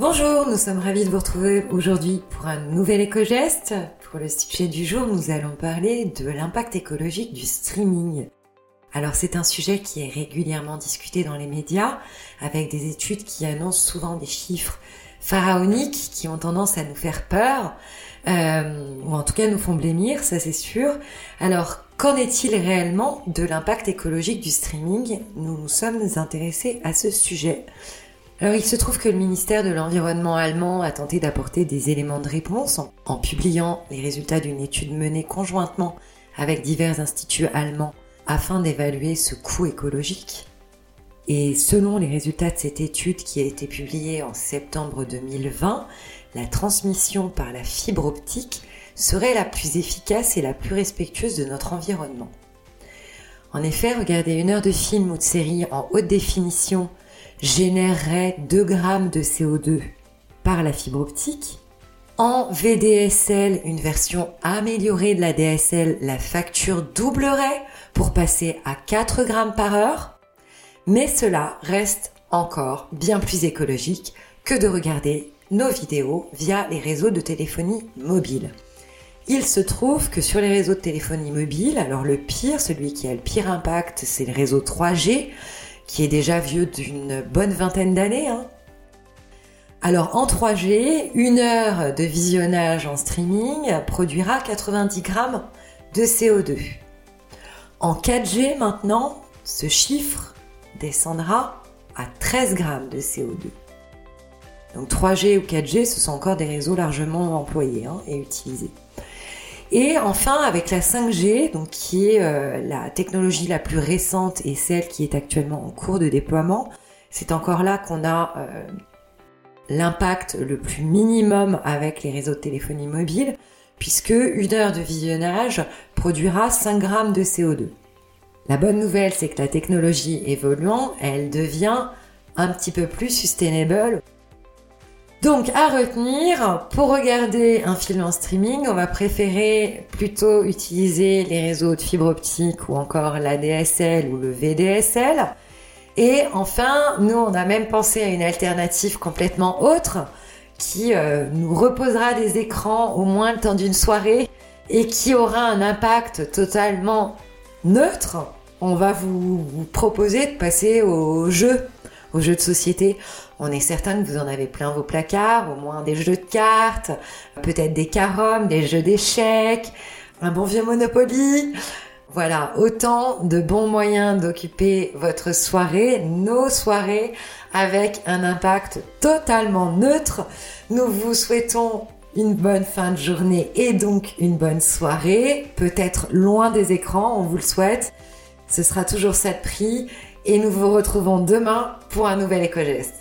Bonjour, nous sommes ravis de vous retrouver aujourd'hui pour un nouvel éco-geste. Pour le sujet du jour, nous allons parler de l'impact écologique du streaming. Alors c'est un sujet qui est régulièrement discuté dans les médias, avec des études qui annoncent souvent des chiffres pharaoniques qui ont tendance à nous faire peur, euh, ou en tout cas nous font blêmir, ça c'est sûr. Alors qu'en est-il réellement de l'impact écologique du streaming? Nous nous sommes intéressés à ce sujet. Alors il se trouve que le ministère de l'Environnement allemand a tenté d'apporter des éléments de réponse en publiant les résultats d'une étude menée conjointement avec divers instituts allemands afin d'évaluer ce coût écologique. Et selon les résultats de cette étude qui a été publiée en septembre 2020, la transmission par la fibre optique serait la plus efficace et la plus respectueuse de notre environnement. En effet, regarder une heure de film ou de série en haute définition générerait 2 grammes de CO2 par la fibre optique. En VDSL, une version améliorée de la DSL, la facture doublerait pour passer à 4 grammes par heure, mais cela reste encore bien plus écologique que de regarder nos vidéos via les réseaux de téléphonie mobile. Il se trouve que sur les réseaux de téléphonie mobile, alors le pire, celui qui a le pire impact, c'est le réseau 3G, qui est déjà vieux d'une bonne vingtaine d'années. Hein. Alors en 3G, une heure de visionnage en streaming produira 90 grammes de CO2. En 4G maintenant, ce chiffre descendra à 13 grammes de CO2. Donc 3G ou 4G, ce sont encore des réseaux largement employés hein, et utilisés. Et enfin, avec la 5G, donc qui est euh, la technologie la plus récente et celle qui est actuellement en cours de déploiement, c'est encore là qu'on a euh, l'impact le plus minimum avec les réseaux de téléphonie mobile, puisque une heure de visionnage produira 5 grammes de CO2. La bonne nouvelle, c'est que la technologie évoluant, elle devient un petit peu plus sustainable. Donc à retenir, pour regarder un film en streaming, on va préférer plutôt utiliser les réseaux de fibre optique ou encore la DSL ou le VDSL. Et enfin, nous, on a même pensé à une alternative complètement autre qui euh, nous reposera des écrans au moins le temps d'une soirée et qui aura un impact totalement neutre, on va vous, proposer de passer au jeu, au jeu de société. On est certain que vous en avez plein vos placards, au moins des jeux de cartes, peut-être des carums, des jeux d'échecs, un bon vieux Monopoly. Voilà, autant de bons moyens d'occuper votre soirée, nos soirées, avec un impact totalement neutre. Nous vous souhaitons une bonne fin de journée et donc une bonne soirée, peut-être loin des écrans, on vous le souhaite. Ce sera toujours ça de prix et nous vous retrouvons demain pour un nouvel éco-geste.